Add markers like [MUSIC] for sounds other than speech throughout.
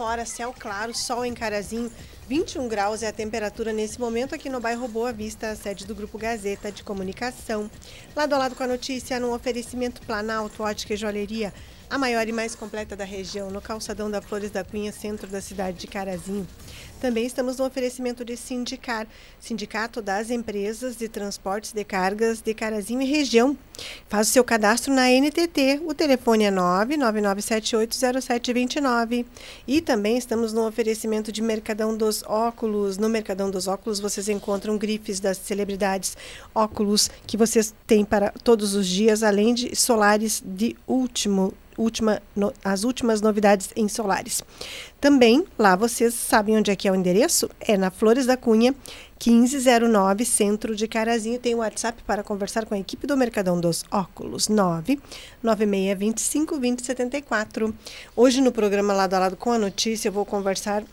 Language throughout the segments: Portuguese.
fora, céu claro, sol em Carazinho, 21 graus é a temperatura nesse momento aqui no bairro Boa Vista, sede do Grupo Gazeta de Comunicação. Lado a lado com a notícia, no oferecimento Planalto, Ótica e Joalheria, a maior e mais completa da região, no calçadão da Flores da Cunha, centro da cidade de Carazinho. Também estamos no oferecimento de Sindicar, Sindicato das Empresas de Transportes de Cargas de Carazinho e região. Faz o seu cadastro na NTT. O telefone é 999780729. E também estamos no oferecimento de Mercadão dos Óculos. No Mercadão dos Óculos vocês encontram grifes das celebridades, óculos que vocês têm para todos os dias, além de solares de último última, no, as últimas novidades em solares. Também, lá vocês sabem onde é que é o endereço? É na Flores da Cunha, 1509, centro de Carazinho. Tem o WhatsApp para conversar com a equipe do Mercadão dos Óculos, 99625 2074. Hoje no programa Lado a Lado com a Notícia, eu vou conversar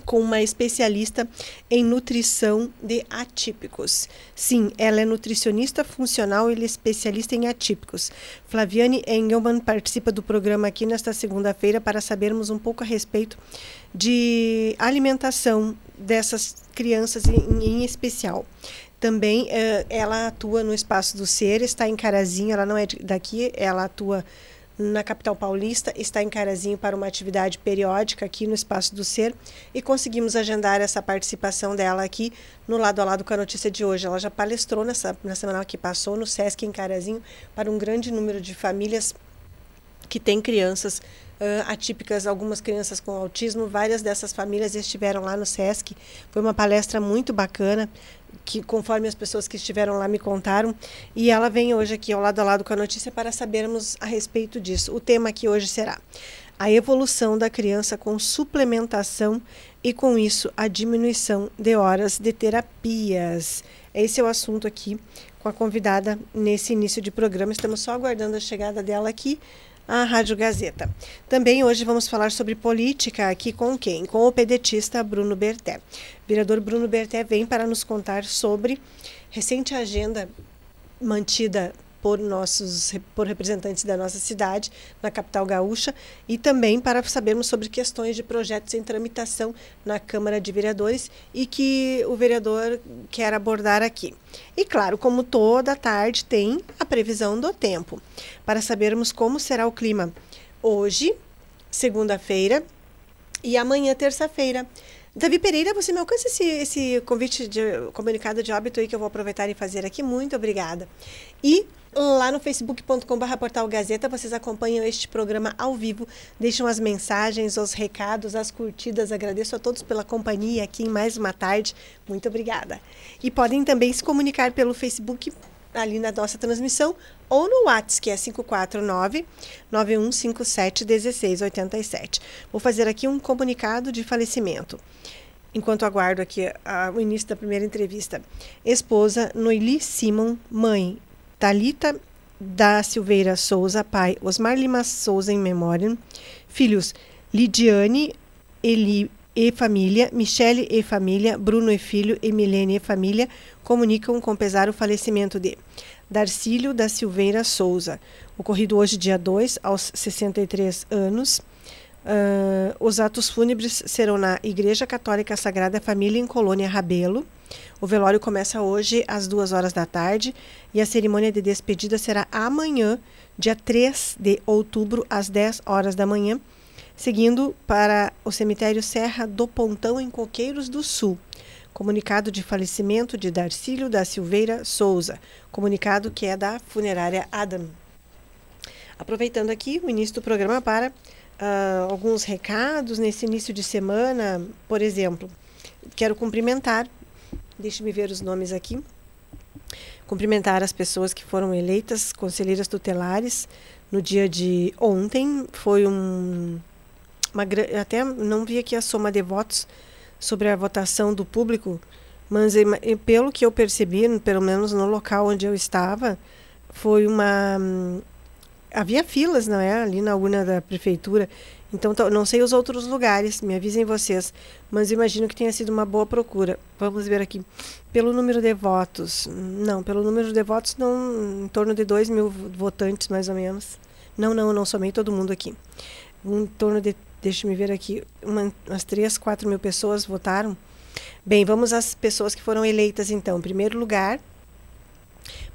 com uma especialista em nutrição de atípicos. Sim, ela é nutricionista funcional e é especialista em atípicos. Flaviane Engelman participa do programa aqui nesta segunda-feira para sabermos um pouco a respeito de alimentação dessas crianças em, em especial. Também uh, ela atua no Espaço do Ser, está em Carazinho, ela não é daqui, ela atua na capital paulista, está em Carazinho para uma atividade periódica aqui no Espaço do Ser e conseguimos agendar essa participação dela aqui no lado a lado com a notícia de hoje. Ela já palestrou nessa, na semana que passou no SESC em Carazinho para um grande número de famílias que têm crianças uh, atípicas, algumas crianças com autismo. Várias dessas famílias estiveram lá no SESC. Foi uma palestra muito bacana que conforme as pessoas que estiveram lá me contaram, e ela vem hoje aqui ao lado a lado com a notícia para sabermos a respeito disso. O tema aqui hoje será a evolução da criança com suplementação e com isso a diminuição de horas de terapias. Esse é o assunto aqui com a convidada nesse início de programa. Estamos só aguardando a chegada dela aqui a Rádio Gazeta. Também hoje vamos falar sobre política aqui com quem? Com o pedetista Bruno Berté. Vereador Bruno Berté vem para nos contar sobre recente agenda mantida por nossos por representantes da nossa cidade na capital gaúcha e também para sabermos sobre questões de projetos em tramitação na Câmara de Vereadores e que o vereador quer abordar aqui. E claro, como toda tarde tem a previsão do tempo para sabermos como será o clima hoje, segunda-feira e amanhã terça-feira. Davi Pereira, você me alcança esse, esse convite de comunicado de óbito aí que eu vou aproveitar e fazer aqui. Muito obrigada. E Lá no facebook.com.br portal Gazeta, vocês acompanham este programa ao vivo, deixam as mensagens, os recados, as curtidas. Agradeço a todos pela companhia aqui em mais uma tarde. Muito obrigada. E podem também se comunicar pelo Facebook ali na nossa transmissão ou no WhatsApp, que é 549 9157 1687. Vou fazer aqui um comunicado de falecimento. Enquanto aguardo aqui a, o início da primeira entrevista. Esposa Noeli Simon, mãe Talita da Silveira Souza, pai Osmar Lima Souza em memória, filhos Lidiane Eli e família, Michele e família, Bruno e filho e Milene e família comunicam com pesar o falecimento de Darcílio da Silveira Souza, ocorrido hoje dia 2, aos 63 anos. Uh, os atos fúnebres serão na Igreja Católica Sagrada Família em Colônia Rabelo. O velório começa hoje às duas horas da tarde e a cerimônia de despedida será amanhã, dia 3 de outubro, às 10 horas da manhã, seguindo para o cemitério Serra do Pontão, em Coqueiros do Sul. Comunicado de falecimento de Darcílio da Silveira Souza. Comunicado que é da funerária Adam. Aproveitando aqui o início do programa para uh, alguns recados nesse início de semana, por exemplo, quero cumprimentar Deixe-me ver os nomes aqui. Cumprimentar as pessoas que foram eleitas conselheiras tutelares no dia de ontem. Foi um. Uma, até não vi aqui a soma de votos sobre a votação do público, mas pelo que eu percebi, pelo menos no local onde eu estava, foi uma. Havia filas, não é? Ali na urna da prefeitura. Então, não sei os outros lugares, me avisem vocês, mas imagino que tenha sido uma boa procura. Vamos ver aqui. Pelo número de votos, não, pelo número de votos, não, em torno de 2 mil votantes, mais ou menos. Não, não, não somei todo mundo aqui. Em torno de deixa me ver aqui, uma, umas 3, 4 mil pessoas votaram. Bem, vamos às pessoas que foram eleitas então. Em primeiro lugar,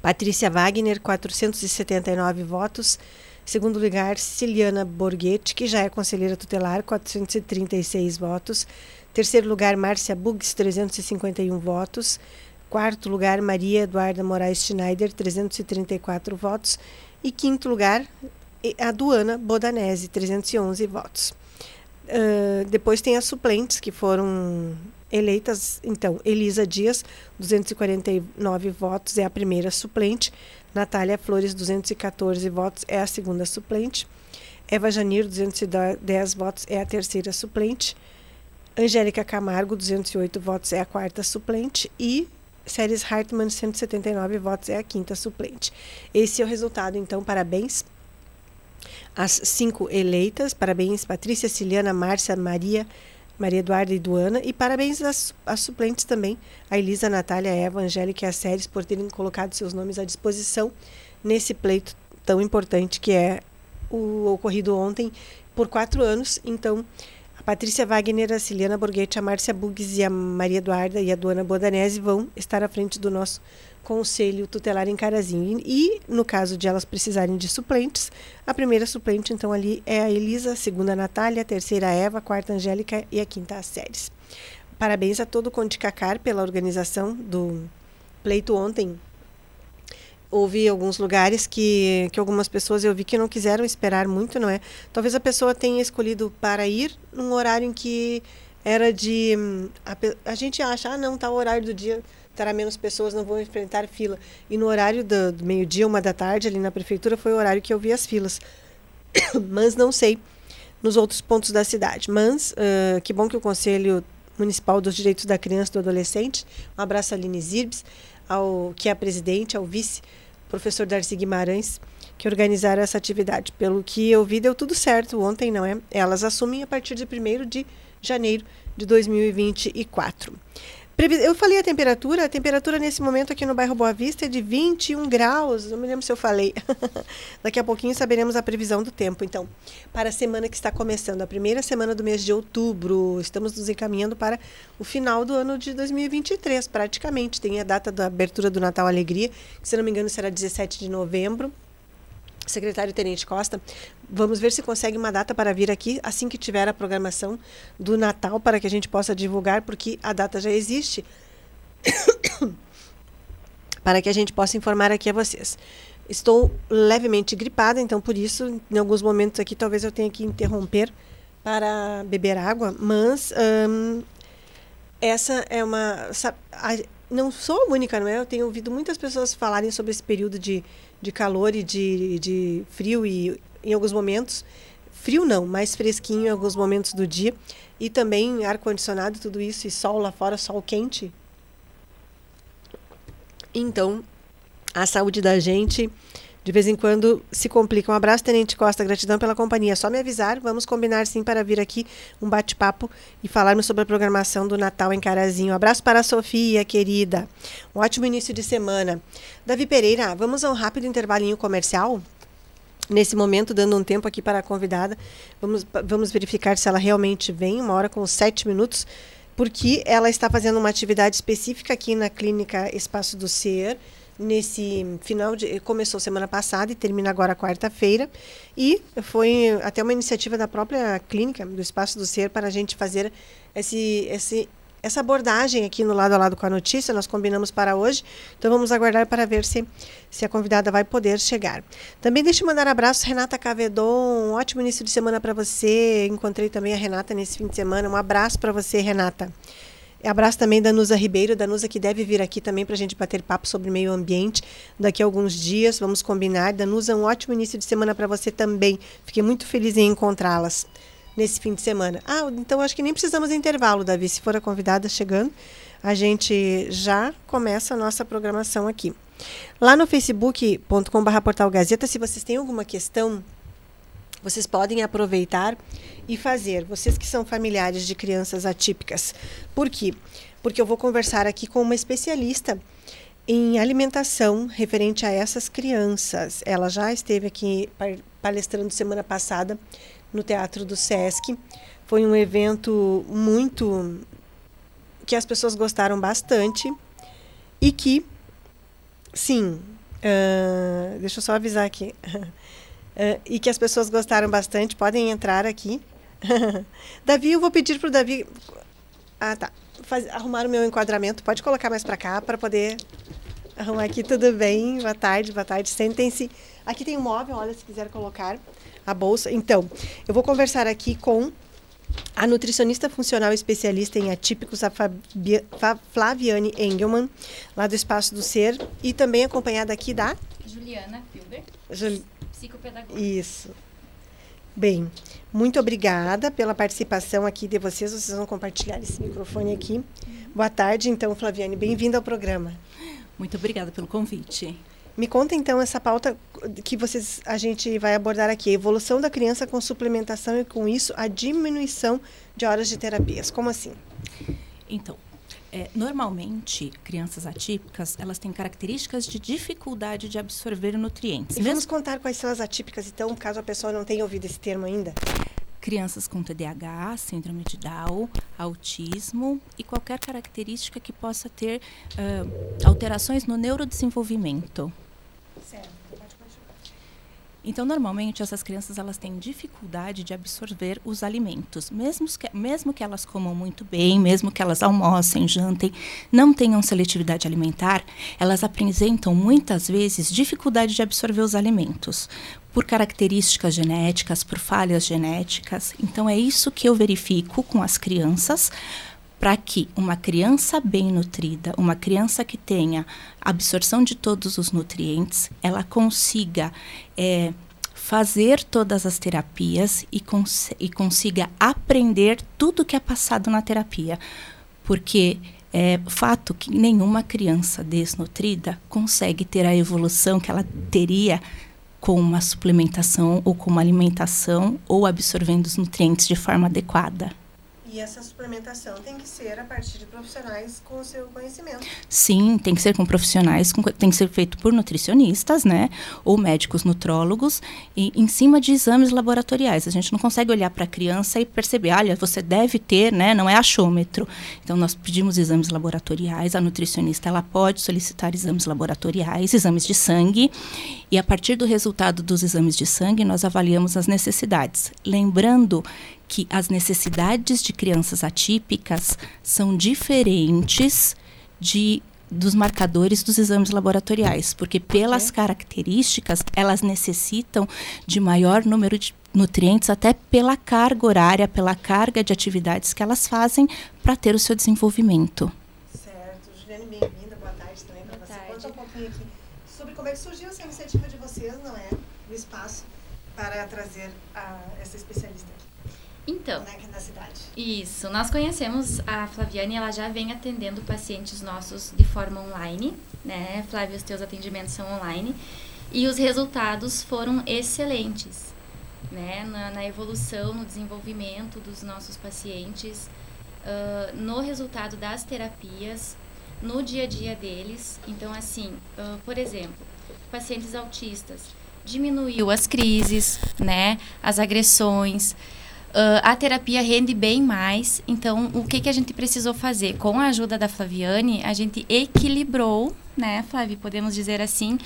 Patrícia Wagner, 479 votos. Segundo lugar, Ciliana Borghetti, que já é conselheira tutelar, 436 votos. Terceiro lugar, Márcia Bugs, 351 votos. Quarto lugar, Maria Eduarda Moraes Schneider, 334 votos. E quinto lugar, a Duana Bodanese, 311 votos. Uh, depois tem as suplentes, que foram eleitas, então, Elisa Dias, 249 votos, é a primeira suplente. Natália Flores, 214 votos, é a segunda suplente. Eva Janir, 210 votos, é a terceira suplente. Angélica Camargo, 208 votos, é a quarta suplente. E Séries Hartmann, 179 votos, é a quinta suplente. Esse é o resultado, então, parabéns às cinco eleitas. Parabéns, Patrícia, Ciliana, Márcia, Maria, Maria Eduarda e Duana. E parabéns às, às suplentes também, a Elisa, a Natália, a Eva, a Angélica e a Séries, por terem colocado seus nomes à disposição nesse pleito tão importante que é o ocorrido ontem por quatro anos. Então, a Patrícia Wagner, a Ciliana Borghetti, a Márcia Bugs e a Maria Eduarda e a Duana Bodanese vão estar à frente do nosso conselho tutelar em Carazinho. E, no caso de elas precisarem de suplentes, a primeira suplente, então, ali é a Elisa, a segunda a Natália, a terceira a Eva, a quarta a Angélica e a quinta a Séries. Parabéns a todo o Conde Cacar pela organização do pleito ontem. Houve alguns lugares que, que algumas pessoas eu vi que não quiseram esperar muito, não é? Talvez a pessoa tenha escolhido para ir num horário em que era de. A, a gente acha, ah, não, tá o horário do dia terá menos pessoas, não vão enfrentar fila. E no horário do, do meio-dia, uma da tarde, ali na prefeitura, foi o horário que eu vi as filas. [COUGHS] Mas não sei nos outros pontos da cidade. Mas uh, que bom que o Conselho Municipal dos Direitos da Criança e do Adolescente, um abraço a Aline Zirbes, ao, que é a presidente, ao vice, professor Darcy Guimarães, que organizaram essa atividade. Pelo que eu vi, deu tudo certo ontem, não é? Elas assumem a partir de 1 de janeiro de 2024. Eu falei a temperatura, a temperatura nesse momento aqui no bairro Boa Vista é de 21 graus, não me lembro se eu falei. [LAUGHS] Daqui a pouquinho saberemos a previsão do tempo, então, para a semana que está começando, a primeira semana do mês de outubro. Estamos nos encaminhando para o final do ano de 2023, praticamente. Tem a data da abertura do Natal Alegria, que se não me engano será 17 de novembro secretário Tenente Costa, vamos ver se consegue uma data para vir aqui assim que tiver a programação do Natal para que a gente possa divulgar, porque a data já existe, [COUGHS] para que a gente possa informar aqui a vocês. Estou levemente gripada, então por isso, em alguns momentos aqui, talvez eu tenha que interromper para beber água, mas hum, essa é uma. Não sou a única, não é? Eu tenho ouvido muitas pessoas falarem sobre esse período de de calor e de, de frio e em alguns momentos frio não, mais fresquinho em alguns momentos do dia e também ar condicionado tudo isso e sol lá fora, sol quente. Então, a saúde da gente de vez em quando se complica. Um abraço, Tenente Costa, gratidão pela companhia. Só me avisar, vamos combinar sim para vir aqui um bate-papo e falarmos sobre a programação do Natal em Carazinho. Um abraço para a Sofia, querida. Um ótimo início de semana. Davi Pereira, vamos a um rápido intervalinho comercial? Nesse momento, dando um tempo aqui para a convidada, vamos, vamos verificar se ela realmente vem, uma hora com sete minutos, porque ela está fazendo uma atividade específica aqui na Clínica Espaço do Ser nesse final de começou semana passada e termina agora quarta-feira e foi até uma iniciativa da própria clínica do Espaço do Ser para a gente fazer esse, esse essa abordagem aqui no lado a lado com a notícia, nós combinamos para hoje. Então vamos aguardar para ver se, se a convidada vai poder chegar. Também deixa eu mandar abraços, Renata Cavedon. Um ótimo início de semana para você. Encontrei também a Renata nesse fim de semana. Um abraço para você, Renata. Abraço também da Nusa Ribeiro, da Nusa que deve vir aqui também para a gente bater papo sobre meio ambiente daqui a alguns dias. Vamos combinar. Danusa, um ótimo início de semana para você também. Fiquei muito feliz em encontrá-las nesse fim de semana. Ah, então acho que nem precisamos de intervalo, Davi. Se for a convidada chegando, a gente já começa a nossa programação aqui. Lá no facebook.com.br Portal Gazeta, se vocês têm alguma questão, vocês podem aproveitar e fazer, vocês que são familiares de crianças atípicas. Por quê? Porque eu vou conversar aqui com uma especialista em alimentação referente a essas crianças. Ela já esteve aqui palestrando semana passada no Teatro do Sesc. Foi um evento muito que as pessoas gostaram bastante e que, sim, uh, deixa eu só avisar aqui, [LAUGHS] uh, e que as pessoas gostaram bastante, podem entrar aqui. [LAUGHS] Davi, eu vou pedir para o Davi. Ah, tá. Faz, arrumar o meu enquadramento. Pode colocar mais para cá para poder arrumar aqui. Tudo bem? Boa tarde, boa tarde. Sentem-se. Aqui tem um móvel, olha, se quiser colocar a bolsa. Então, eu vou conversar aqui com a nutricionista funcional especialista em atípicos, a Fabi, Flaviane Engelman, lá do Espaço do Ser, e também acompanhada aqui da Juliana Filber, Jul... psicopedagoga. Isso. Bem, muito obrigada pela participação aqui de vocês. Vocês vão compartilhar esse microfone aqui. Boa tarde, então, Flaviane. Bem-vinda ao programa. Muito obrigada pelo convite. Me conta então essa pauta que vocês a gente vai abordar aqui, a evolução da criança com suplementação e com isso a diminuição de horas de terapias. Como assim? Então, é, normalmente, crianças atípicas, elas têm características de dificuldade de absorver nutrientes. E vamos contar quais são as atípicas, então, caso a pessoa não tenha ouvido esse termo ainda? Crianças com TDAH, síndrome de Down, autismo e qualquer característica que possa ter uh, alterações no neurodesenvolvimento. Então, normalmente, essas crianças elas têm dificuldade de absorver os alimentos. Mesmo que, mesmo que elas comam muito bem, mesmo que elas almocem, jantem, não tenham seletividade alimentar, elas apresentam muitas vezes dificuldade de absorver os alimentos. Por características genéticas, por falhas genéticas. Então, é isso que eu verifico com as crianças para que uma criança bem nutrida, uma criança que tenha absorção de todos os nutrientes, ela consiga é, fazer todas as terapias e, cons e consiga aprender tudo que é passado na terapia. Porque é fato que nenhuma criança desnutrida consegue ter a evolução que ela teria com uma suplementação ou com uma alimentação ou absorvendo os nutrientes de forma adequada. E essa suplementação tem que ser a partir de profissionais com o seu conhecimento. Sim, tem que ser com profissionais, com, tem que ser feito por nutricionistas, né? Ou médicos nutrólogos, e em cima de exames laboratoriais. A gente não consegue olhar para a criança e perceber, olha, você deve ter, né? Não é achômetro. Então, nós pedimos exames laboratoriais, a nutricionista ela pode solicitar exames laboratoriais, exames de sangue, e a partir do resultado dos exames de sangue, nós avaliamos as necessidades. Lembrando que as necessidades de crianças atípicas são diferentes de dos marcadores dos exames laboratoriais, porque pelas características elas necessitam de maior número de nutrientes até pela carga horária, pela carga de atividades que elas fazem para ter o seu desenvolvimento. Certo, Juliane, bem-vinda, boa tarde também para você. Tarde. Conta um pouquinho aqui sobre como é que surgiu essa iniciativa de vocês, não é, do espaço para trazer a, essa especialista aqui. Então, da cidade. Isso, nós conhecemos a Flaviane, ela já vem atendendo pacientes nossos de forma online, né? Flávia, os teus atendimentos são online. E os resultados foram excelentes, né? Na, na evolução, no desenvolvimento dos nossos pacientes, uh, no resultado das terapias, no dia a dia deles. Então, assim, uh, por exemplo, pacientes autistas, diminuiu as crises, né? As agressões, Uh, a terapia rende bem mais. Então, o que, que a gente precisou fazer? Com a ajuda da Flaviane, a gente equilibrou, né, Flávia, podemos dizer assim,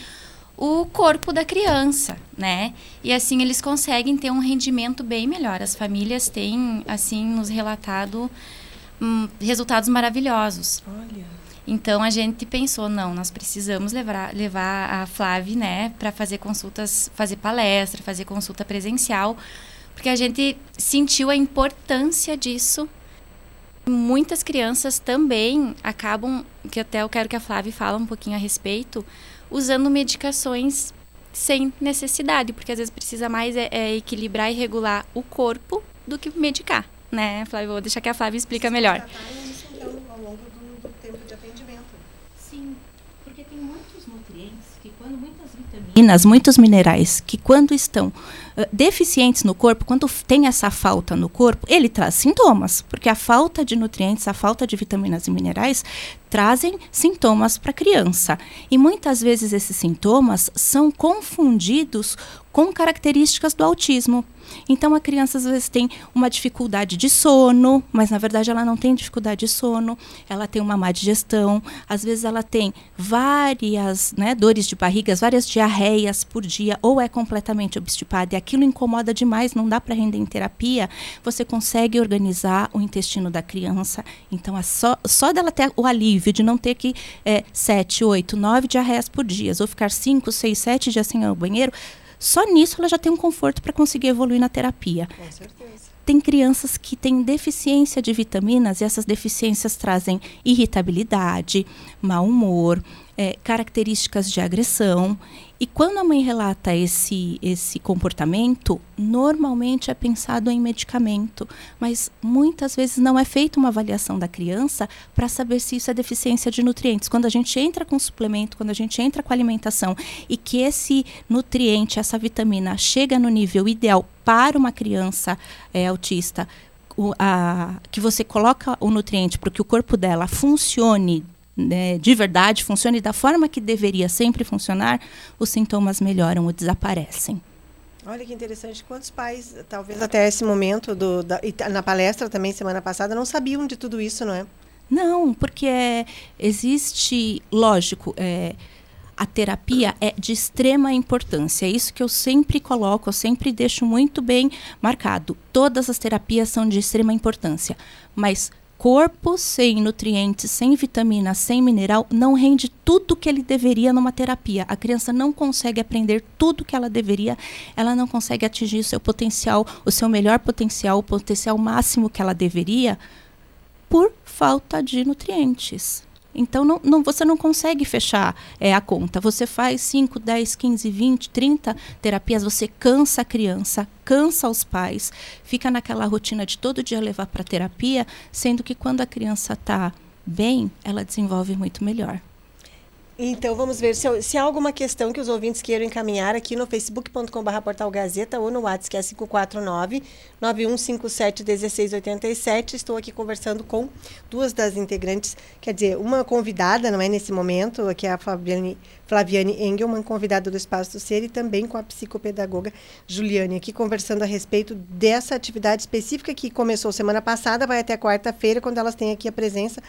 o corpo da criança, né? E assim eles conseguem ter um rendimento bem melhor. As famílias têm, assim, nos relatado hum, resultados maravilhosos. Olha. Então a gente pensou, não, nós precisamos levar, levar a Flávia, né, para fazer consultas, fazer palestra, fazer consulta presencial porque a gente sentiu a importância disso. Muitas crianças também acabam, que até eu quero que a Flávia fale um pouquinho a respeito, usando medicações sem necessidade, porque às vezes precisa mais é, é equilibrar e regular o corpo do que medicar, né, Flávia? Vou deixar que a Flávia explica melhor. Isso, então, ao longo do, do tempo de atendimento. Sim, porque tem muitos nutrientes que quando muitas vitaminas, muitos minerais que quando estão deficientes no corpo, quando tem essa falta no corpo, ele traz sintomas, porque a falta de nutrientes, a falta de vitaminas e minerais trazem sintomas para a criança. E muitas vezes esses sintomas são confundidos com características do autismo. Então a criança às vezes tem uma dificuldade de sono, mas na verdade ela não tem dificuldade de sono, ela tem uma má digestão, às vezes ela tem várias né, dores de barriga, várias diarreias por dia, ou é completamente obstipada e aquilo incomoda demais, não dá para render em terapia, você consegue organizar o intestino da criança. Então, é só, só dela ter o alívio de não ter que é, sete, oito, nove diarreias por dia, ou ficar cinco, seis, sete dias sem ir ao banheiro, só nisso ela já tem um conforto para conseguir evoluir na terapia. Com certeza. Tem crianças que têm deficiência de vitaminas e essas deficiências trazem irritabilidade, mau humor, é, características de agressão. E quando a mãe relata esse, esse comportamento, normalmente é pensado em medicamento, mas muitas vezes não é feita uma avaliação da criança para saber se isso é deficiência de nutrientes. Quando a gente entra com suplemento, quando a gente entra com alimentação e que esse nutriente, essa vitamina, chega no nível ideal para uma criança é, autista, o, a, que você coloca o nutriente para que o corpo dela funcione né, de verdade funcione da forma que deveria sempre funcionar, os sintomas melhoram ou desaparecem. Olha que interessante. Quantos pais, talvez até esse momento, do, da, e na palestra também, semana passada, não sabiam de tudo isso, não é? Não, porque é, existe, lógico, é, a terapia é de extrema importância. É isso que eu sempre coloco, eu sempre deixo muito bem marcado. Todas as terapias são de extrema importância, mas corpo sem nutrientes, sem vitamina, sem mineral, não rende tudo que ele deveria numa terapia. A criança não consegue aprender tudo que ela deveria, ela não consegue atingir o seu potencial, o seu melhor potencial, o potencial máximo que ela deveria, por falta de nutrientes. Então, não, não, você não consegue fechar é, a conta. Você faz 5, 10, 15, 20, 30 terapias, você cansa a criança, cansa os pais, fica naquela rotina de todo dia levar para terapia, sendo que quando a criança está bem, ela desenvolve muito melhor. Então vamos ver se, se, há alguma questão que os ouvintes queiram encaminhar aqui no facebook.com.br portal Gazeta ou no WhatsApp que é 549 9157 1687. Estou aqui conversando com duas das integrantes, quer dizer, uma convidada, não é nesse momento, que é a Flaviane, Flaviane Engelman, convidada do Espaço do Ser, e também com a psicopedagoga Juliane, aqui conversando a respeito dessa atividade específica que começou semana passada, vai até quarta-feira, quando elas têm aqui a presença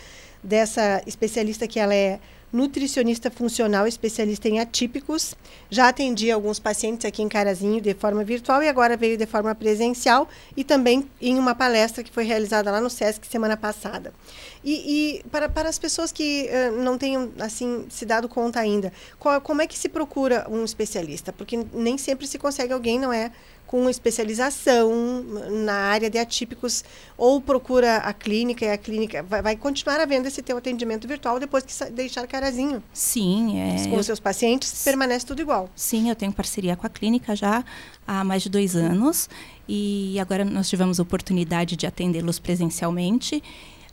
dessa especialista que ela é nutricionista funcional especialista em atípicos. Já atendi alguns pacientes aqui em Carazinho de forma virtual e agora veio de forma presencial e também em uma palestra que foi realizada lá no SESC semana passada. E, e para, para as pessoas que uh, não tenham assim se dado conta ainda, qual, como é que se procura um especialista? Porque nem sempre se consegue alguém, não é? Com especialização na área de atípicos ou procura a clínica e a clínica vai, vai continuar havendo esse teu atendimento virtual depois que deixar carazinho. Sim, é. Com os seus pacientes permanece tudo igual. Sim, eu tenho parceria com a clínica já há mais de dois anos e agora nós tivemos a oportunidade de atendê-los presencialmente.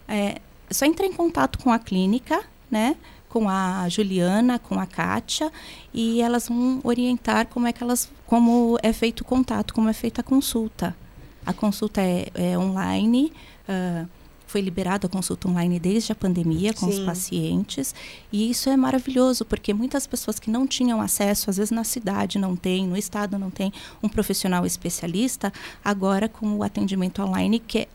É, é só entrar em contato com a clínica, né? Com a Juliana, com a Kátia, e elas vão orientar como é que elas, como é feito o contato, como é feita a consulta. A consulta é, é online, uh, foi liberada a consulta online desde a pandemia com Sim. os pacientes, e isso é maravilhoso, porque muitas pessoas que não tinham acesso, às vezes na cidade não tem, no estado não tem um profissional especialista, agora com o atendimento online, que é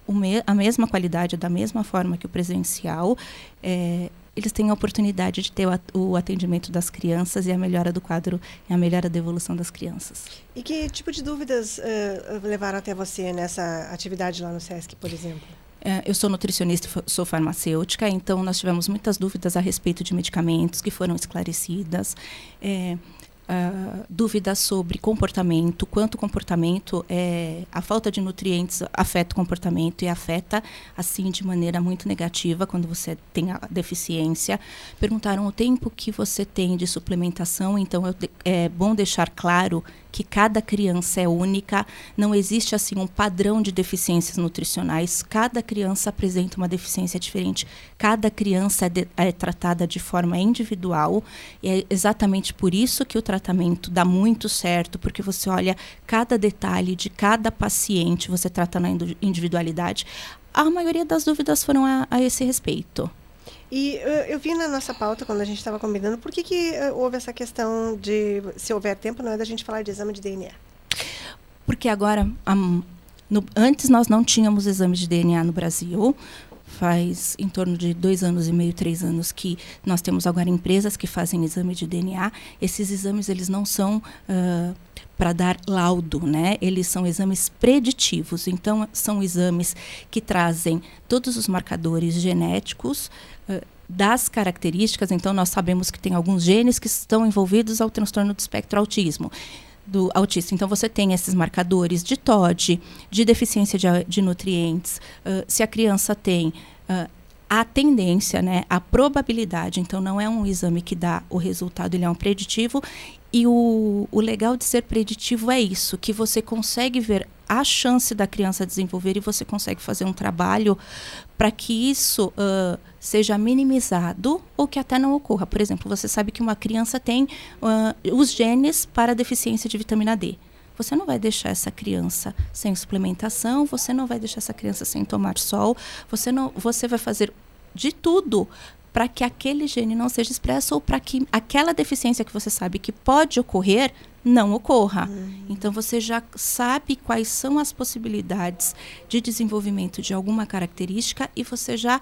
a mesma qualidade, da mesma forma que o presencial, é, eles têm a oportunidade de ter o atendimento das crianças e a melhora do quadro e a melhora da evolução das crianças. E que tipo de dúvidas uh, levaram até você nessa atividade lá no SESC, por exemplo? É, eu sou nutricionista, sou farmacêutica, então nós tivemos muitas dúvidas a respeito de medicamentos que foram esclarecidas. É, Uh, dúvidas sobre comportamento, quanto comportamento, é, a falta de nutrientes afeta o comportamento e afeta, assim, de maneira muito negativa quando você tem a deficiência. Perguntaram o tempo que você tem de suplementação, então é bom deixar claro que cada criança é única, não existe assim um padrão de deficiências nutricionais, cada criança apresenta uma deficiência diferente, cada criança é, de, é tratada de forma individual, e é exatamente por isso que o tratamento dá muito certo, porque você olha cada detalhe de cada paciente, você trata na individualidade. A maioria das dúvidas foram a, a esse respeito. E uh, eu vi na nossa pauta, quando a gente estava combinando, por que, que uh, houve essa questão de, se houver tempo, não é da gente falar de exame de DNA? Porque agora, a, no, antes nós não tínhamos exame de DNA no Brasil. Faz em torno de dois anos e meio, três anos que nós temos agora empresas que fazem exame de DNA. Esses exames eles não são uh, para dar laudo, né? Eles são exames preditivos. Então são exames que trazem todos os marcadores genéticos uh, das características. Então nós sabemos que tem alguns genes que estão envolvidos ao transtorno do espectro autismo do autista. Então, você tem esses marcadores de TOD, de deficiência de, de nutrientes, uh, se a criança tem uh, a tendência, né, a probabilidade. Então, não é um exame que dá o resultado, ele é um preditivo. E o, o legal de ser preditivo é isso, que você consegue ver a chance da criança desenvolver e você consegue fazer um trabalho para que isso uh, seja minimizado ou que até não ocorra. Por exemplo, você sabe que uma criança tem uh, os genes para deficiência de vitamina D. Você não vai deixar essa criança sem suplementação, você não vai deixar essa criança sem tomar sol, você não, você vai fazer de tudo para que aquele gene não seja expresso ou para que aquela deficiência que você sabe que pode ocorrer não ocorra. Uhum. Então você já sabe quais são as possibilidades de desenvolvimento de alguma característica e você já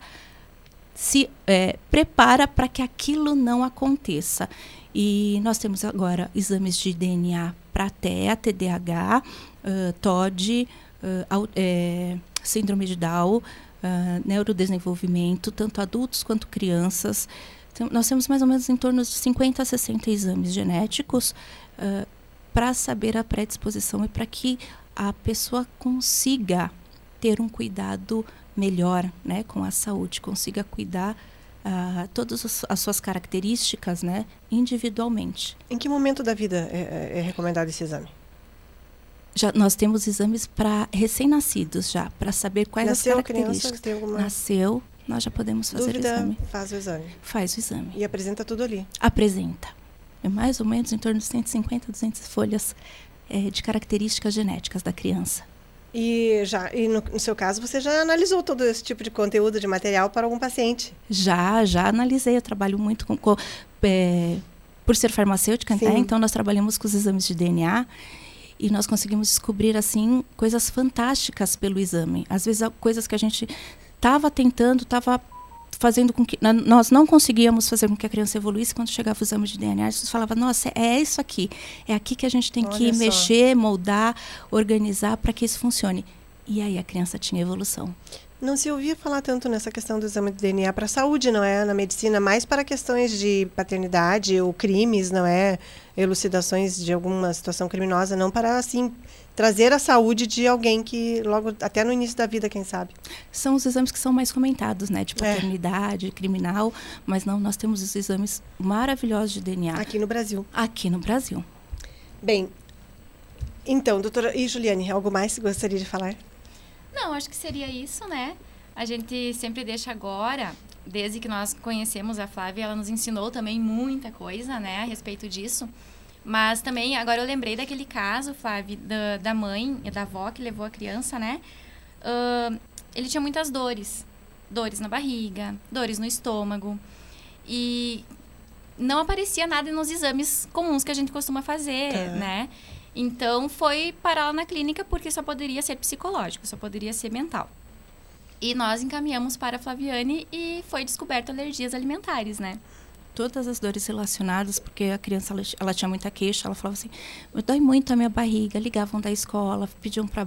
se é, prepara para que aquilo não aconteça. E nós temos agora exames de DNA para TEA, TDAH, uh, TOD, uh, é, síndrome de Down, uh, neurodesenvolvimento, tanto adultos quanto crianças. Então, nós temos mais ou menos em torno de 50 a 60 exames genéticos uh, para saber a predisposição e para que a pessoa consiga ter um cuidado melhor né, com a saúde, consiga cuidar uh, todas as suas características né, individualmente. Em que momento da vida é, é, é recomendado esse exame? Já, nós temos exames para recém-nascidos já, para saber quais Nasceu as características. Criança, alguma... Nasceu, nós já podemos fazer Dúvida, o exame. faz o exame. Faz o exame. E apresenta tudo ali. Apresenta. É mais ou menos em torno de 150, 200 folhas é, de características genéticas da criança. E já e no, no, seu caso você já analisou todo esse tipo de conteúdo de material para algum paciente? Já, já analisei. Eu trabalho muito com, com é, por ser farmacêutica, né? então nós trabalhamos com os exames de DNA e nós conseguimos descobrir assim coisas fantásticas pelo exame. Às vezes coisas que a gente estava tentando, estava fazendo com que nós não conseguíamos fazer com que a criança evoluísse quando chegava o exame de DNA. Gente falava, nossa, é isso aqui, é aqui que a gente tem Olha que só. mexer, moldar, organizar para que isso funcione. E aí a criança tinha evolução. Não se ouvia falar tanto nessa questão do exame de DNA para a saúde, não é? Na medicina, mais para questões de paternidade ou crimes, não é? Elucidações de alguma situação criminosa, não para, assim, trazer a saúde de alguém que logo, até no início da vida, quem sabe. São os exames que são mais comentados, né? De é. paternidade, é. criminal, mas não, nós temos os exames maravilhosos de DNA. Aqui no Brasil. Aqui no Brasil. Bem, então, doutora, e Juliane, algo mais que gostaria de falar? Não, acho que seria isso, né? A gente sempre deixa agora, desde que nós conhecemos a Flávia, ela nos ensinou também muita coisa, né, a respeito disso. Mas também, agora eu lembrei daquele caso, Flávia, da, da mãe e da avó que levou a criança, né? Uh, ele tinha muitas dores. Dores na barriga, dores no estômago. E não aparecia nada nos exames comuns que a gente costuma fazer, é. né? Então foi parar lá na clínica porque só poderia ser psicológico, só poderia ser mental. E nós encaminhamos para a Flaviane e foi descoberto alergias alimentares, né? Todas as dores relacionadas, porque a criança ela, ela tinha muita queixa, ela falava assim: dói muito a minha barriga. Ligavam da escola, pediam para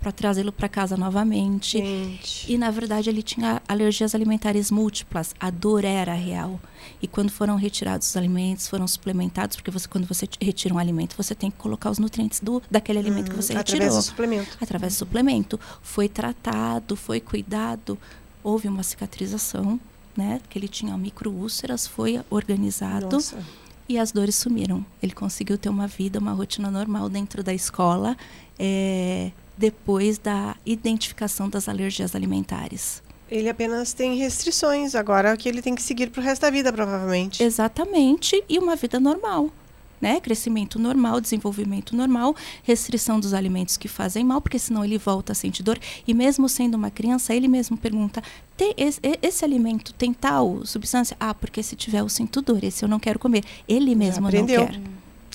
para trazê-lo para casa novamente. Gente. E na verdade ele tinha alergias alimentares múltiplas. A dor era real. E quando foram retirados os alimentos, foram suplementados, porque você quando você retira um alimento, você tem que colocar os nutrientes do daquele alimento que você através retirou. Através do suplemento. Através do suplemento. Foi tratado, foi cuidado, houve uma cicatrização, né? Que ele tinha microúlceras, foi organizado. Nossa. E as dores sumiram. Ele conseguiu ter uma vida, uma rotina normal dentro da escola. É, depois da identificação das alergias alimentares. Ele apenas tem restrições agora que ele tem que seguir para o resto da vida, provavelmente. Exatamente, e uma vida normal. Né? Crescimento normal, desenvolvimento normal, restrição dos alimentos que fazem mal, porque senão ele volta a sentir dor. E mesmo sendo uma criança, ele mesmo pergunta: esse, esse, alimento tem tal substância? Ah, porque se tiver eu sinto dor, esse eu não quero comer. Ele mesmo não quer.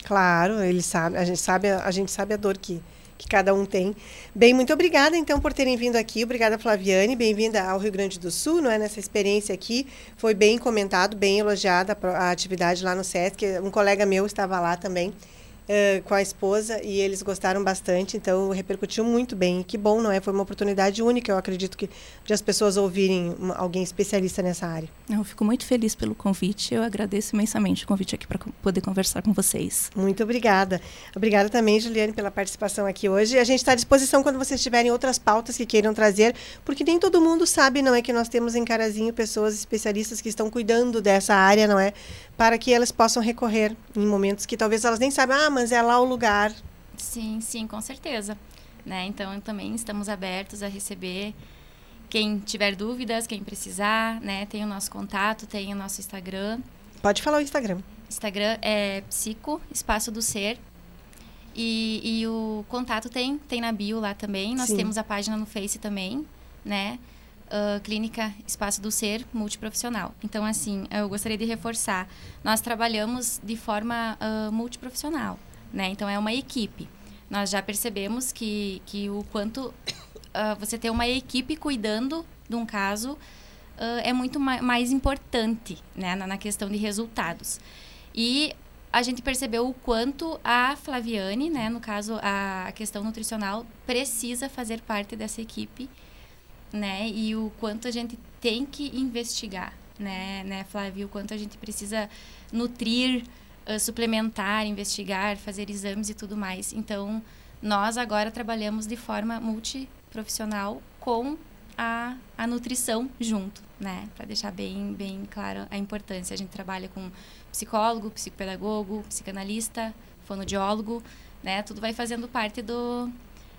Claro, ele sabe, a gente sabe, a gente sabe a dor que, que cada um tem. Bem, muito obrigada então por terem vindo aqui. Obrigada, Flaviane. Bem-vinda ao Rio Grande do Sul, não é? Nessa experiência aqui. Foi bem comentado, bem elogiada a atividade lá no SESC. Um colega meu estava lá também uh, com a esposa e eles gostaram bastante, então repercutiu muito bem. E que bom, não é? Foi uma oportunidade única, eu acredito que de as pessoas ouvirem uma, alguém especialista nessa área. Eu fico muito feliz pelo convite, eu agradeço imensamente o convite aqui para poder conversar com vocês. Muito obrigada. Obrigada também, Juliane, pela participação aqui hoje. A gente está à disposição quando vocês tiverem outras pautas que queiram trazer, porque nem todo mundo sabe, não é, que nós temos em Carazinho pessoas especialistas que estão cuidando dessa área, não é? Para que elas possam recorrer em momentos que talvez elas nem saibam, ah, mas é lá o lugar. Sim, sim, com certeza. Né? Então, também estamos abertos a receber quem tiver dúvidas, quem precisar, né? Tem o nosso contato, tem o nosso Instagram. Pode falar o Instagram. Instagram é psico, espaço do ser. E, e o contato tem, tem na bio lá também. Nós Sim. temos a página no Face também, né? Uh, Clínica Espaço do Ser Multiprofissional. Então, assim, eu gostaria de reforçar. Nós trabalhamos de forma uh, multiprofissional, né? Então, é uma equipe. Nós já percebemos que, que o quanto uh, [COUGHS] você ter uma equipe cuidando de um caso é muito ma mais importante, né? Na, na questão de resultados. E a gente percebeu o quanto a Flaviane, né, no caso a questão nutricional, precisa fazer parte dessa equipe né? E o quanto a gente tem que investigar, né, né, Flávio? O quanto a gente precisa nutrir, uh, suplementar, investigar, fazer exames e tudo mais. Então, nós agora trabalhamos de forma multiprofissional com a, a nutrição junto, né? Para deixar bem, bem claro a importância. A gente trabalha com psicólogo, psicopedagogo, psicanalista, fonoaudiólogo, né? Tudo vai fazendo parte do,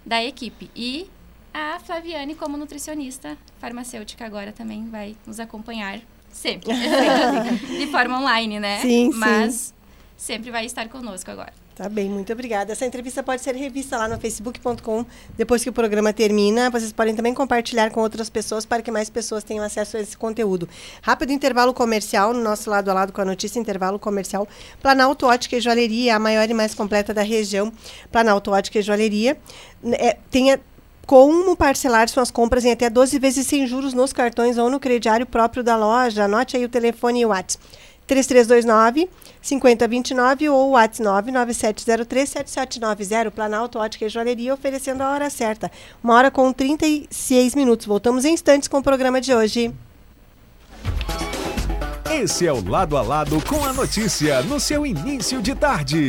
da equipe. E a Flaviane, como nutricionista farmacêutica, agora também vai nos acompanhar sempre. [LAUGHS] de forma online, né? Sim, Mas sim. sempre vai estar conosco agora. Tá bem, muito obrigada. Essa entrevista pode ser revista lá no facebook.com depois que o programa termina. Vocês podem também compartilhar com outras pessoas para que mais pessoas tenham acesso a esse conteúdo. Rápido intervalo comercial, no nosso lado a lado com a notícia, intervalo comercial. Planalto Ótica e Joalheria, a maior e mais completa da região. Planalto Ótica e Joalheria. É, tenha como parcelar suas compras em até 12 vezes sem juros nos cartões ou no crediário próprio da loja. Anote aí o telefone e o WhatsApp. 3329 5029 ou WhatsApp 99703 7790. Planalto Ótica e Joalheria oferecendo a hora certa. Uma hora com 36 minutos. Voltamos em instantes com o programa de hoje. Esse é o Lado a Lado com a notícia no seu início de tarde.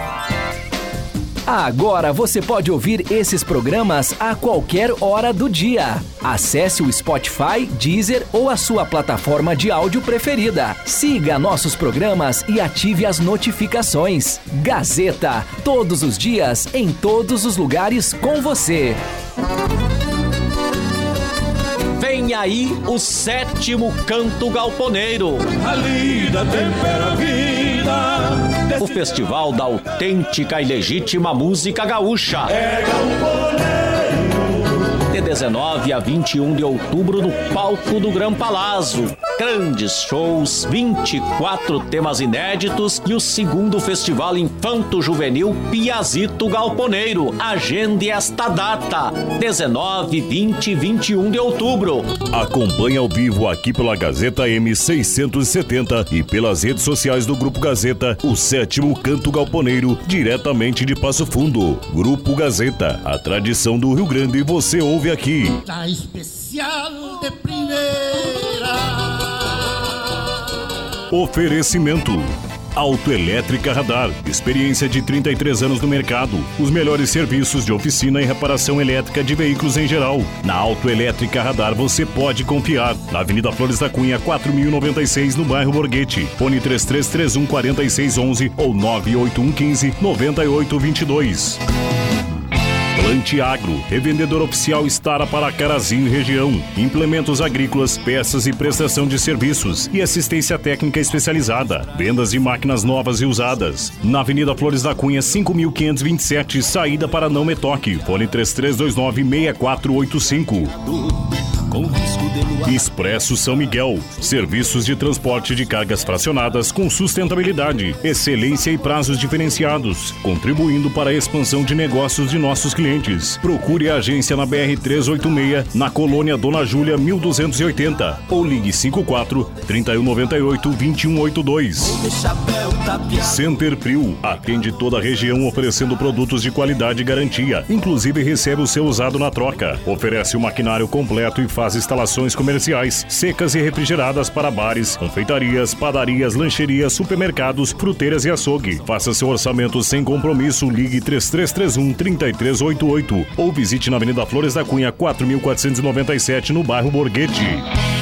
Agora você pode ouvir esses programas a qualquer hora do dia. Acesse o Spotify, Deezer ou a sua plataforma de áudio preferida. Siga nossos programas e ative as notificações. Gazeta, todos os dias, em todos os lugares com você. Vem aí o sétimo canto galponeiro. A lida tempera a vida. O festival da autêntica e legítima música gaúcha. De 19 a 21 de outubro no palco do Gran Palazzo. Grandes shows, 24 temas inéditos e o segundo festival Infanto Juvenil Piazito Galponeiro. Agende esta data, 19, 20 e 21 de outubro. Acompanhe ao vivo aqui pela Gazeta M670 e pelas redes sociais do Grupo Gazeta, o sétimo canto galponeiro, diretamente de Passo Fundo. Grupo Gazeta, a tradição do Rio Grande você ouve aqui. Tá especial de primeira. Oferecimento. Autoelétrica Radar. Experiência de 33 anos no mercado. Os melhores serviços de oficina e reparação elétrica de veículos em geral. Na Autoelétrica Radar você pode confiar. Na Avenida Flores da Cunha, 4096, no bairro Borghetti. Fone 3331 4611 ou 98115 9822. Plante Agro, revendedor oficial Estara para Carazinho região. Implementos agrícolas, peças e prestação de serviços e assistência técnica especializada. Vendas de máquinas novas e usadas. Na Avenida Flores da Cunha, 5527, saída para Não Metoque. Fone 3329 6485. Expresso São Miguel. Serviços de transporte de cargas fracionadas com sustentabilidade, excelência e prazos diferenciados, contribuindo para a expansão de negócios de nossos clientes. Procure a agência na BR 386, na colônia Dona Júlia 1280 ou ligue 54 3198 2182. Center Prio atende toda a região oferecendo produtos de qualidade e garantia, inclusive recebe o seu usado na troca. Oferece o maquinário completo e faz instalações comerciais, secas e refrigeradas para bares, confeitarias, padarias, lancherias, supermercados, fruteiras e açougue. Faça seu orçamento sem compromisso, ligue 3331 3388 ou visite na Avenida Flores da Cunha 4497 no bairro Borghetti.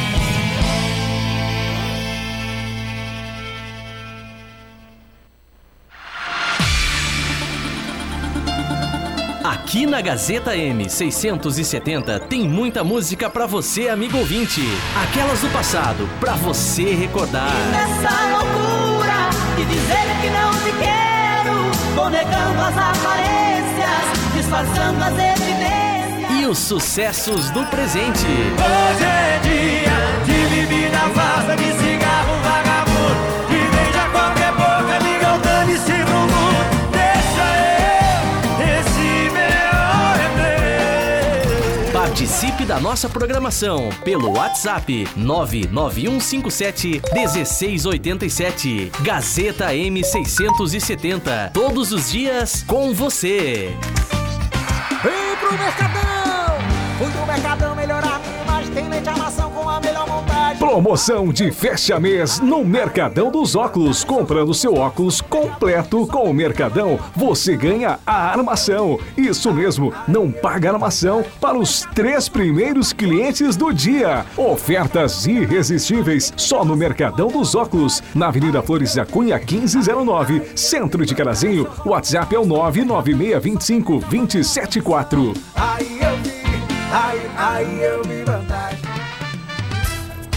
Aqui na Gazeta M670 tem muita música pra você, amigo ouvinte. Aquelas do passado, pra você recordar. Nessa loucura de dizer que não te quero, vou negando as aparências, disfarçando as evidências. E os sucessos do presente. Hoje é dia de bebida farsa, de Participe da nossa programação pelo WhatsApp 99157 1687. Gazeta M670. Todos os dias com você. Vem pro Mercadão! Promoção de fecha mês no Mercadão dos Óculos. Comprando seu óculos completo com o Mercadão, você ganha a armação. Isso mesmo, não paga armação para os três primeiros clientes do dia. Ofertas irresistíveis só no Mercadão dos Óculos, na Avenida Flores da Cunha 1509, Centro de Carazinho. WhatsApp é o 99625 274. Aí eu vi, aí, aí eu vi vantagem.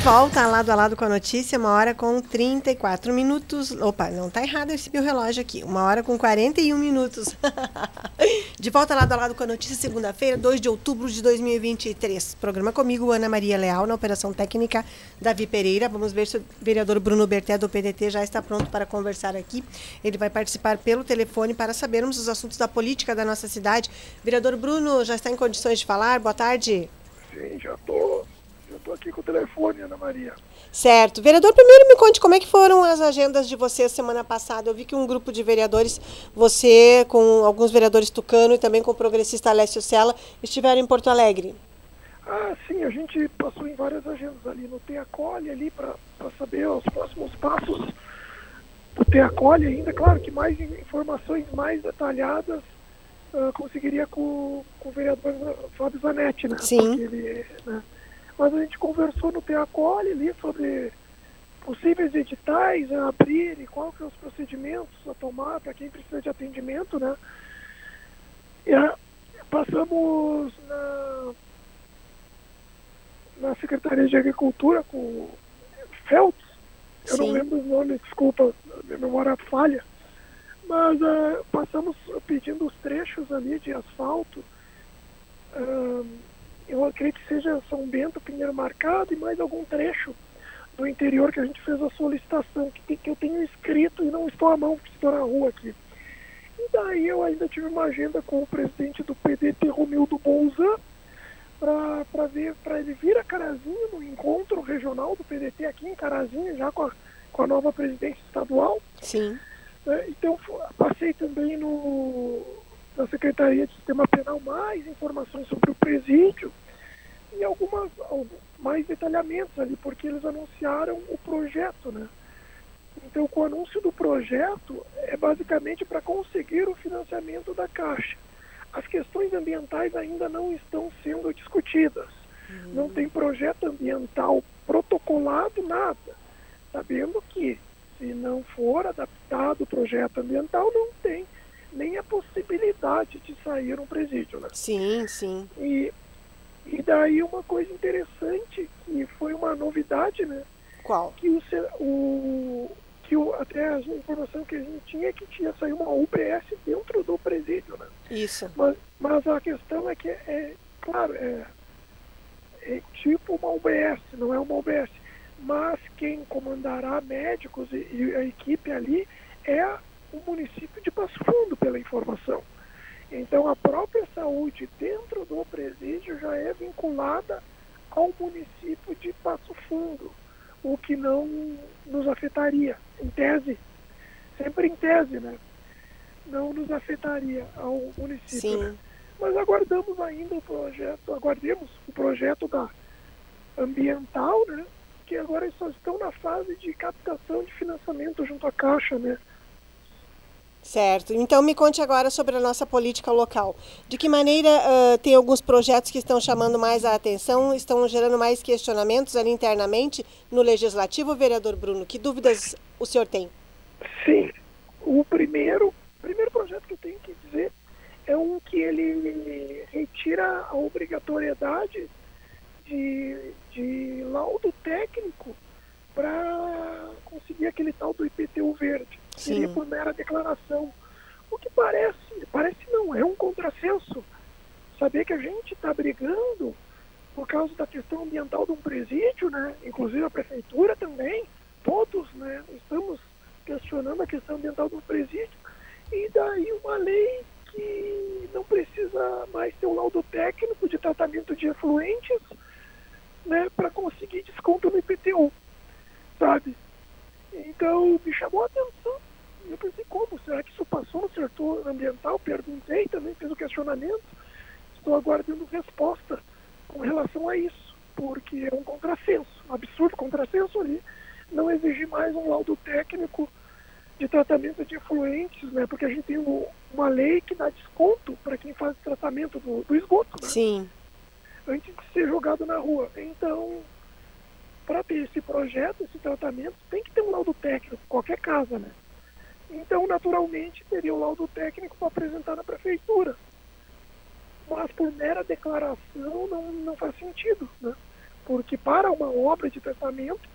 Volta lado a lado com a notícia, uma hora com 34 minutos. Opa, não tá errado esse meu relógio aqui. Uma hora com 41 minutos. [LAUGHS] de volta lado a lado com a notícia, segunda-feira, 2 de outubro de 2023. Programa comigo, Ana Maria Leal, na operação técnica, Davi Pereira. Vamos ver se o vereador Bruno Berté, do PDT, já está pronto para conversar aqui. Ele vai participar pelo telefone para sabermos os assuntos da política da nossa cidade. Vereador Bruno, já está em condições de falar? Boa tarde. Sim, já tô. Tô aqui com o telefone, Ana Maria. Certo. Vereador, primeiro me conte como é que foram as agendas de vocês semana passada. Eu vi que um grupo de vereadores, você com alguns vereadores Tucano e também com o progressista Alessio Sela, estiveram em Porto Alegre. Ah, sim, a gente passou em várias agendas ali no Teacolhe ali para saber os próximos passos do Teacolhe ainda. Claro que mais informações mais detalhadas ah, conseguiria com, com o vereador Fábio Zanetti, né? Sim. Porque ele, né? Mas a gente conversou no Teacolhe ali sobre possíveis editais a abrir e qual que são os procedimentos a tomar para quem precisa de atendimento, né? E ah, passamos na, na Secretaria de Agricultura com o Feltz, eu não Sim. lembro os nomes, desculpa, minha memória falha, mas ah, passamos pedindo os trechos ali de asfalto, eu acredito que seja São Bento, Pinheiro Marcado e mais algum trecho do interior que a gente fez a solicitação, que, que eu tenho escrito e não estou à mão, porque estou na rua aqui. E daí eu ainda tive uma agenda com o presidente do PDT, Romildo Bolzan, para ver, para ele vir a Carazinho no encontro regional do PDT aqui em Carazinho, já com a, com a nova presidência estadual. Sim. né? Então passei também no, na Secretaria de Sistema Penal mais informações sobre o presídio e algumas algu- mais detalhamentos ali, porque eles anunciaram o projeto, né? Então, com o anúncio do projeto, é basicamente para conseguir o financiamento da Caixa. As questões ambientais ainda não estão sendo discutidas. Não tem projeto ambiental protocolado nada, sabendo que se não for adaptado o projeto ambiental, não tem nem a possibilidade de sair um presídio. Né? Sim, sim. E, e daí uma coisa interessante, que foi uma novidade, né? Qual? Que o, o que o, até a informação que a gente tinha é que tinha saído uma UBS dentro do presídio, né? Isso. Mas, mas a questão é que, é, claro, é, é tipo uma UBS, não é uma UBS. Mas quem comandará médicos e, e a equipe ali é município de Passo Fundo, pela informação. Então a própria saúde dentro do presídio já é vinculada ao município de Passo Fundo, o que não nos afetaria, em tese, sempre em tese, né? Não nos afetaria ao município. Sim. né? Mas aguardamos ainda o projeto, aguardemos o projeto da ambiental, né? Que agora eles só estão na fase de captação de financiamento junto à Caixa, né? Certo. Então me conte agora sobre a nossa política local. De que maneira ah, tem alguns projetos que estão chamando mais a atenção, estão gerando mais questionamentos ali internamente no Legislativo, vereador Bruno? Que dúvidas o senhor tem? Sim. O primeiro, primeiro projeto que eu tenho que dizer é um que ele retira a obrigatoriedade de, de laudo técnico para conseguir aquele tal do IPTU verde. Sim. Seria por mera declaração. O que parece, parece não, é um contrassenso. Saber que a gente está brigando por causa da questão ambiental de um presídio, né? inclusive a prefeitura também, todos né? estamos questionando a questão ambiental do presídio, e daí uma lei que não precisa mais ter um laudo técnico de tratamento de efluentes né, para conseguir desconto no IPTU, sabe? Então me chamou a atenção. Eu pensei, como? Será que isso passou no setor ambiental? Perguntei também, fiz o questionamento. Estou aguardando resposta com relação a isso, porque é um contrassenso, um absurdo contrassenso ali, não exigir mais um laudo técnico de tratamento de efluentes, né? Porque a gente tem um- uma lei que dá desconto para quem faz tratamento do, do esgoto, né? Sim. antes de ser jogado na rua. Então, para ter esse projeto, esse tratamento, tem que ter um laudo técnico, qualquer casa, né? Então, naturalmente, teria o laudo técnico para apresentar na prefeitura. Mas por mera declaração não, não faz sentido, né? Porque para uma obra de tratamento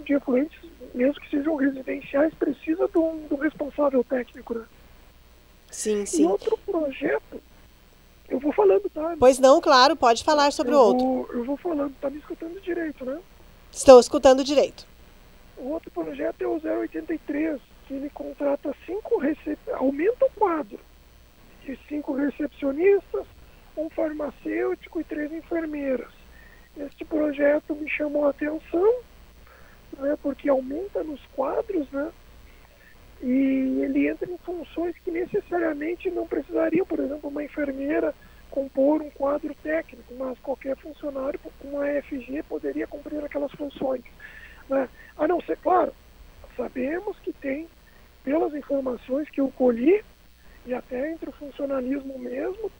de efluentes, mesmo que sejam residenciais, precisa de um, de um responsável técnico, né? Sim, E sim. outro projeto, eu vou falando, tá? Pois não, claro, pode falar sobre o outro. Vou, eu vou falando, tá me escutando direito, né? Estou escutando direito. O outro projeto é o 083, que ele contrata cinco recep... aumenta o quadro de cinco recepcionistas, um farmacêutico e três enfermeiras. Este projeto me chamou a atenção, né, porque aumenta nos quadros, né? E ele entra em funções que necessariamente não precisariam, por exemplo, uma enfermeira compor um quadro técnico, mas qualquer funcionário com uma FG poderia cumprir aquelas funções. Né? A não ser, claro, sabemos que tem, pelas informações que eu colhi, e até entre o funcionalismo mesmo,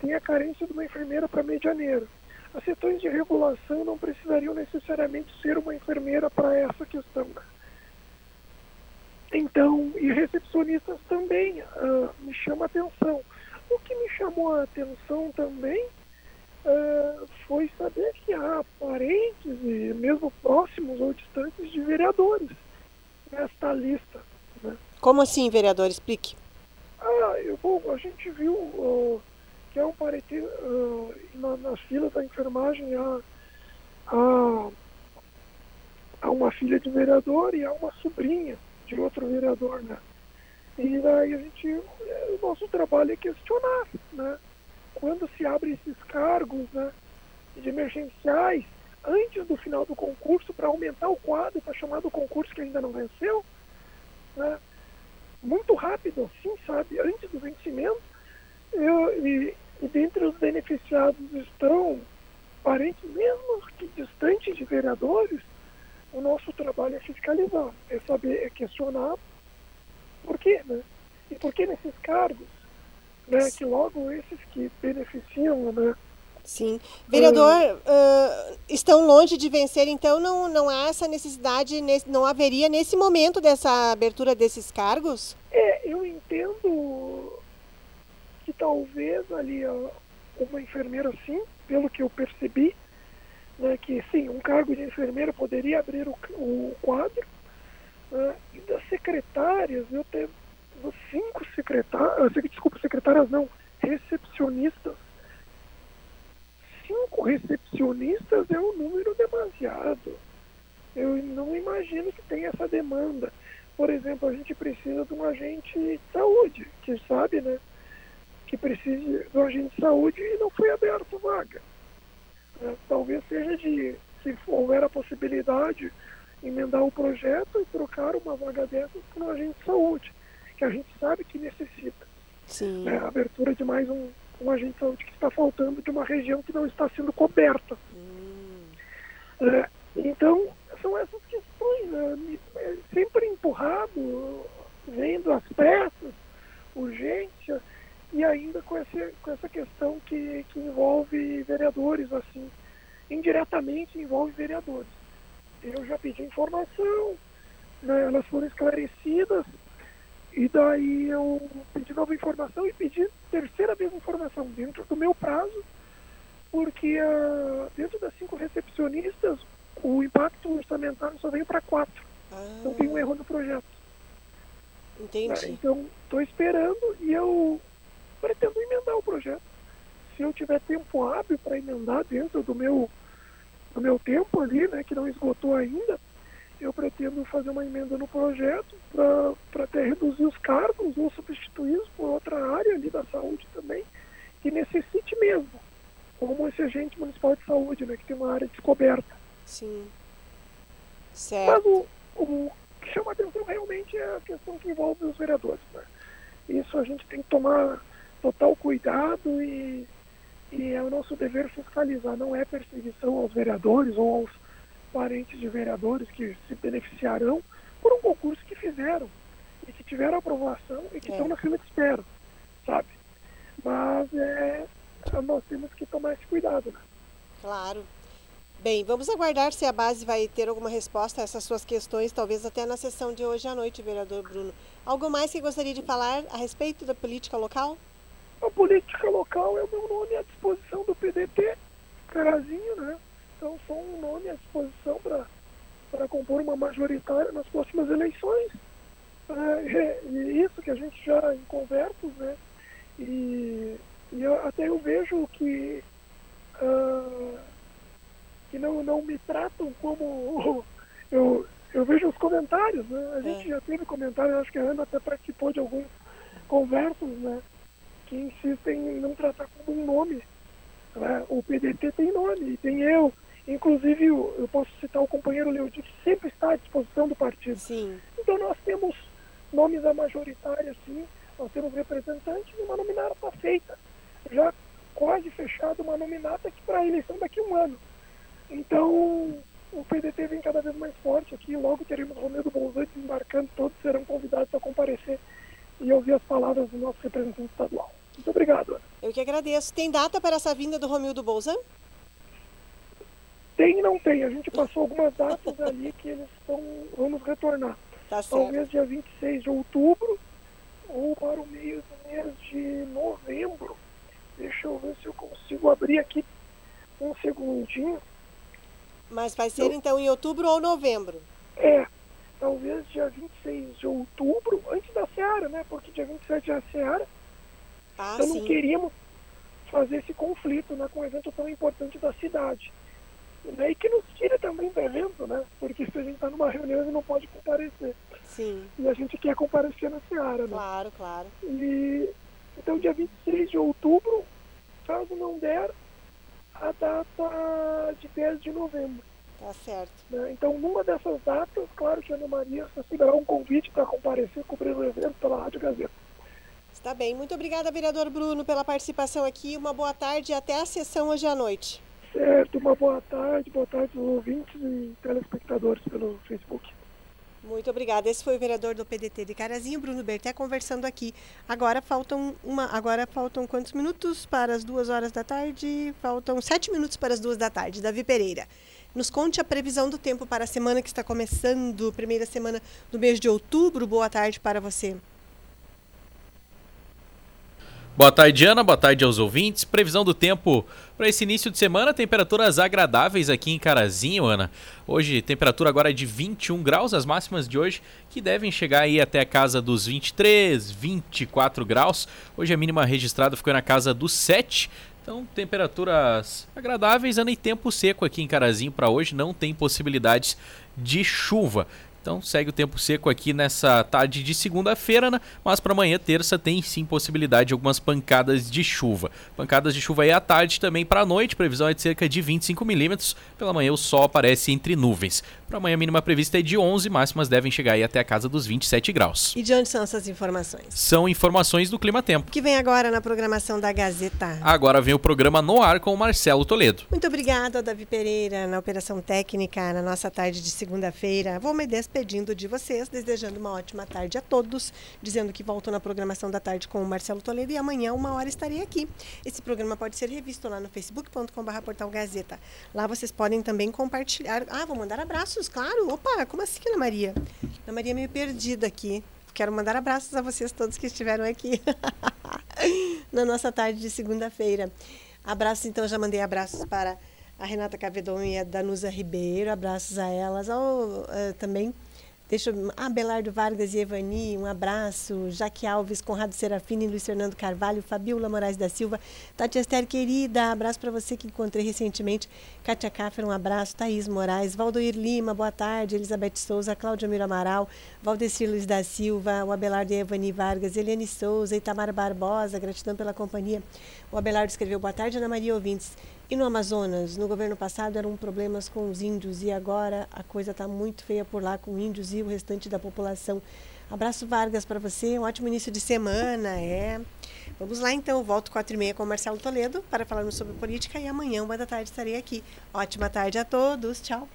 tem a carência de uma enfermeira para medianeira. As setores de regulação não precisariam necessariamente ser uma enfermeira para essa questão. Então, e recepcionistas também ah, me chama atenção. O que me chamou a atenção também ah, foi saber que há parentes, e mesmo próximos ou distantes de vereadores nesta lista. Como assim, vereador? Explique. Ah, eu vou, a gente viu ah, que é um parente ah, na, nas filas da enfermagem há, há, há uma filha de vereador e há uma sobrinha de outro vereador, né? E daí a gente, eh, o nosso trabalho é questionar, né? Quando se abre esses cargos, né? De emergenciais, antes do final do concurso, para aumentar o quadro, para chamar do concurso que ainda não venceu, né? Muito rápido, assim, sabe? Antes do vencimento. Eu, e, e dentre os beneficiados estão parentes, mesmo que distantes de vereadores, o nosso trabalho é fiscalizar, é saber, é questionar por quê, né? E por que nesses cargos, né, que logo esses que beneficiam, né, Sim. Vereador, uh, estão longe de vencer, então não, não há essa necessidade, não haveria nesse momento dessa abertura desses cargos? É, eu entendo que talvez ali uma enfermeira sim, pelo que eu percebi, né, que sim, um cargo de enfermeira poderia abrir o, o quadro. Né, e das secretárias, eu tenho cinco secretárias, desculpa, secretárias não, recepcionistas cinco recepcionistas é um número demasiado. Eu não imagino que tenha essa demanda. Por exemplo, a gente precisa de um agente de saúde, que sabe, né? Que precisa de um agente de saúde e não foi aberto vaga. É, talvez seja de, se houver a possibilidade, emendar o projeto e trocar uma vaga dessas por um agente de saúde, que a gente sabe que necessita. Sim. É, a abertura de mais um, um agente de saúde que está faltando de uma região que não está sendo coberta. Hum. É, então, são essas questões, né? É sempre empurrado, vendo as peças, urgência, e ainda com, esse, com essa questão que, que envolve vereadores, assim, indiretamente envolve vereadores. Eu já pedi informação, né? elas foram esclarecidas, e daí eu pedi nova informação e pedi terceira vez informação dentro do meu prazo, porque uh, dentro das cinco recepcionistas o impacto orçamentário só veio para quatro. Ah. Então tem um erro no projeto. Entendi. Então estou esperando e eu pretendo emendar o projeto. Se eu tiver tempo hábil para emendar dentro do meu, do meu tempo ali, né, que não esgotou ainda, eu pretendo fazer uma emenda no projeto para até reduzir os cargos ou substituí-los por outra área ali da saúde também, que necessite mesmo, como esse agente municipal de saúde, né, que tem uma área descoberta. Sim. Mas Certo. o, o que chama atenção realmente é a questão que envolve os vereadores. Né? Isso a gente tem que tomar total cuidado e, e é o nosso dever fiscalizar. Não é perseguição aos vereadores ou aos parentes de vereadores que se beneficiarão por um concurso que fizeram e que tiveram aprovação e que É. estão na fila de espera, sabe? Mas é, nós temos que tomar esse cuidado, né? Claro. Bem, vamos aguardar se a base vai ter alguma resposta a essas suas questões, talvez até na sessão de hoje à noite, vereador Bruno. Algo mais que gostaria de falar a respeito da política local? A política local é o meu nome à disposição do PDT, Carazinho, né? Então sou um nome à disposição para compor uma majoritária nas próximas eleições. É, é, e isso que a gente já em conversas, né? E, e eu- até eu vejo que, ah, que não, não me tratam como. [LAUGHS] Eu, eu vejo os comentários, né? A gente já teve comentários, acho que a Ana até participou de alguns conversas, né? Que insistem em não tratar como um nome. né? O PDT tem nome, e tem eu. Inclusive, eu posso citar o companheiro Leodir, que sempre está à disposição do partido. Sim. Então, nós temos nomes da majoritária, sim, nós temos representantes e uma nominata está feita. Já quase fechada uma nominata que para a eleição daqui a um ano. Então, o PDT vem cada vez mais forte aqui. Logo teremos Romero Bolzan desembarcando, todos serão convidados a comparecer e ouvir as palavras do nosso representante estadual. Muito obrigado. Ana. Eu que agradeço. Tem data para essa vinda do Romildo Bolzan? Tem e não tem. A gente passou algumas datas ali que eles estão, vamos retornar. Tá. Talvez dia 26 de outubro ou para o meio do mês de novembro. Deixa eu ver se eu consigo abrir aqui um segundinho. Mas vai ser então em outubro ou novembro? É, talvez dia 26 de outubro, antes da Seara, né? Porque dia 27 é a Seara. Ah, então sim. não queríamos fazer esse conflito né, com um evento tão importante da cidade. Né, e que nos tire também do evento, né? Porque se a gente está numa reunião e não pode comparecer. Sim. E a gente quer comparecer na Seara, né? Claro, claro. E então dia 26 de outubro, caso não der, a data de 10 de novembro. Tá certo. né? Então, numa dessas datas, claro que a Ana Maria receberá um convite para comparecer cobrir o evento pela Rádio Gazeta. Está bem. Muito obrigada, vereador Bruno, pela participação aqui. Uma boa tarde e até a sessão hoje à noite. Certo, uma boa tarde, boa tarde aos ouvintes e telespectadores pelo Facebook. Muito obrigada. Esse foi o vereador do PDT de Carazinho, Bruno Berté, conversando aqui. Agora faltam uma, agora faltam quantos minutos para as duas horas da tarde? Faltam sete minutos para as duas da tarde. Davi Pereira, nos conte a previsão do tempo para a semana que está começando, primeira semana do mês de outubro. Boa tarde para você. Boa tarde, Ana. Boa tarde aos ouvintes. Previsão do tempo para esse início de semana, temperaturas agradáveis aqui em Carazinho, Ana. Hoje, temperatura agora é de 21 graus, as máximas de hoje que devem chegar aí até a casa dos 23, 24 graus. Hoje a mínima registrada ficou na casa dos 7. Então, temperaturas agradáveis, Ana, e tempo seco aqui em Carazinho para hoje. Não tem possibilidades de chuva. Então segue o tempo seco aqui nessa tarde de segunda-feira, né? mas para amanhã, terça, tem sim possibilidade de algumas pancadas de chuva. Pancadas de chuva aí à tarde também para a noite, previsão é de cerca de 25 milímetros. Pela manhã o sol aparece entre nuvens. Para amanhã a mínima prevista é de 11, máximas devem chegar aí até a casa dos 27 graus. E de onde são essas informações? São informações do Clima Tempo. Que vem agora na programação da Gazeta. Agora vem o programa No Ar com o Marcelo Toledo. Muito obrigada, Davi Pereira, na operação técnica, na nossa tarde de segunda-feira. Vou me despedindo de vocês, desejando uma ótima tarde a todos, dizendo que volto na programação da tarde com o Marcelo Toledo e amanhã, uma hora, estarei aqui. Esse programa pode ser revisto lá no facebook.com.br portal Gazeta. Lá vocês podem também compartilhar. Ah, vou mandar abraços, claro. Opa, como assim, Ana Maria? Ana Maria meio perdida aqui. Quero mandar abraços a vocês todos que estiveram aqui [LAUGHS] na nossa tarde de segunda-feira. Abraços, então, já mandei abraços para a Renata Cavedon e a Danusa Ribeiro, abraços a elas, uh, também Deixa eu, ah, Vargas e Evani, um abraço. Jaque Alves, Conrado Serafini, Luiz Fernando Carvalho, Fabiola Moraes da Silva, Tati Esther, querida, abraço para você que encontrei recentemente. Kátia Kaffer, um abraço. Thaís Moraes, Valdoir Lima, boa tarde. Elizabeth Souza, Cláudia Miro Amaral, Valdecir Luiz da Silva, o Abelardo e Evani Vargas, Eliane Souza, Itamar Barbosa, gratidão pela companhia. O Abelardo escreveu, boa tarde, Ana Maria Ouvintes. E no Amazonas, no governo passado eram problemas com os índios e agora a coisa está muito feia por lá com índios e o restante da população. Abraço Vargas para você, um ótimo início de semana, é. Vamos lá então, volto quatro e meia com o Marcelo Toledo para falarmos sobre política e amanhã, uma da tarde, estarei aqui. Ótima tarde a todos, tchau.